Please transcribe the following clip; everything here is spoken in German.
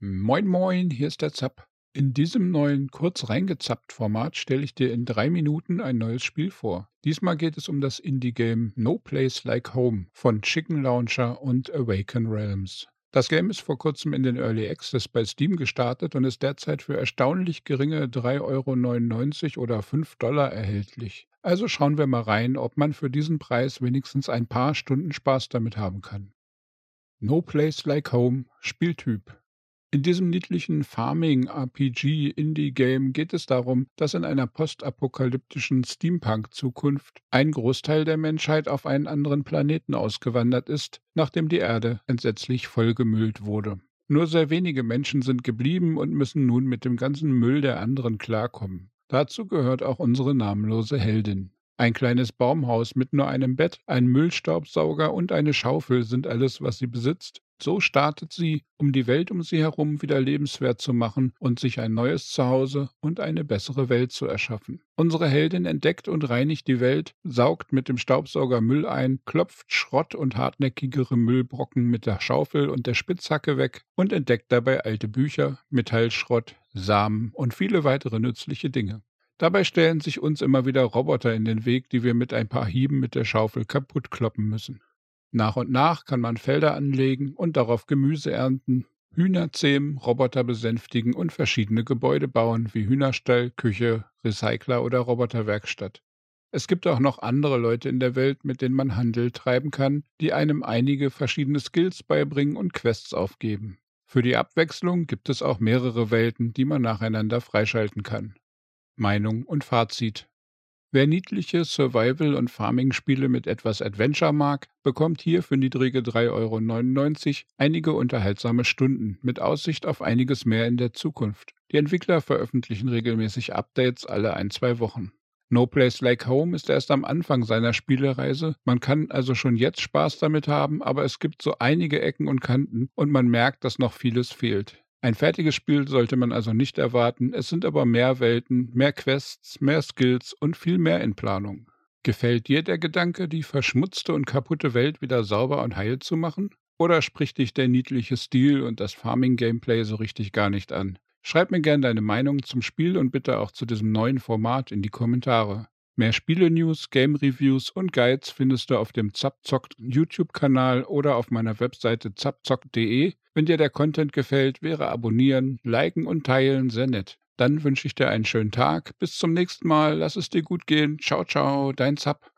Moin Moin, hier ist der Zapp. In diesem neuen kurz reingezappt Format stelle ich dir in drei Minuten ein neues Spiel vor. Diesmal geht es um das Indie-Game No Place Like Home von Chicken Launcher und Awaken Realms. Das Game ist vor kurzem in den Early Access bei Steam gestartet und ist derzeit für erstaunlich geringe 3,99 Euro oder 5 Dollar erhältlich. Also schauen wir mal rein, ob man für diesen Preis wenigstens ein paar Stunden Spaß damit haben kann. No Place Like Home Spieltyp in diesem niedlichen Farming-RPG-Indie-Game geht es darum, dass in einer postapokalyptischen Steampunk-Zukunft ein Großteil der Menschheit auf einen anderen Planeten ausgewandert ist, nachdem die Erde entsetzlich vollgemüllt wurde. Nur sehr wenige Menschen sind geblieben und müssen nun mit dem ganzen Müll der anderen klarkommen. Dazu gehört auch unsere namenlose Heldin. Ein kleines Baumhaus mit nur einem Bett, ein Müllstaubsauger und eine Schaufel sind alles, was sie besitzt. So startet sie, um die Welt um sie herum wieder lebenswert zu machen und sich ein neues Zuhause und eine bessere Welt zu erschaffen. Unsere Heldin entdeckt und reinigt die Welt, saugt mit dem Staubsauger Müll ein, klopft Schrott und hartnäckigere Müllbrocken mit der Schaufel und der Spitzhacke weg und entdeckt dabei alte Bücher, Metallschrott, Samen und viele weitere nützliche Dinge. Dabei stellen sich uns immer wieder Roboter in den Weg, die wir mit ein paar Hieben mit der Schaufel kaputt kloppen müssen. Nach und nach kann man Felder anlegen und darauf Gemüse ernten, Hühner zähmen, Roboter besänftigen und verschiedene Gebäude bauen, wie Hühnerstall, Küche, Recycler oder Roboterwerkstatt. Es gibt auch noch andere Leute in der Welt, mit denen man Handel treiben kann, die einem einige verschiedene Skills beibringen und Quests aufgeben. Für die Abwechslung gibt es auch mehrere Welten, die man nacheinander freischalten kann. Meinung und Fazit. Wer niedliche Survival- und Farming-Spiele mit etwas Adventure mag, bekommt hier für niedrige 3,99 Euro einige unterhaltsame Stunden mit Aussicht auf einiges mehr in der Zukunft. Die Entwickler veröffentlichen regelmäßig Updates alle ein, zwei Wochen. No Place Like Home ist erst am Anfang seiner Spielereise. Man kann also schon jetzt Spaß damit haben, aber es gibt so einige Ecken und Kanten und man merkt, dass noch vieles fehlt. Ein fertiges Spiel sollte man also nicht erwarten, es sind aber mehr Welten, mehr Quests, mehr Skills und viel mehr in Planung. Gefällt dir der Gedanke, die verschmutzte und kaputte Welt wieder sauber und heil zu machen? Oder spricht dich der niedliche Stil und das Farming-Gameplay so richtig gar nicht an? Schreib mir gerne deine Meinung zum Spiel und bitte auch zu diesem neuen Format in die Kommentare. Mehr Spiele-News, Game-Reviews und Guides findest du auf dem Zapzockt YouTube-Kanal oder auf meiner Webseite zapzockt.de. Wenn dir der Content gefällt, wäre Abonnieren, Liken und Teilen sehr nett. Dann wünsche ich dir einen schönen Tag. Bis zum nächsten Mal. Lass es dir gut gehen. Ciao, ciao, dein Zap.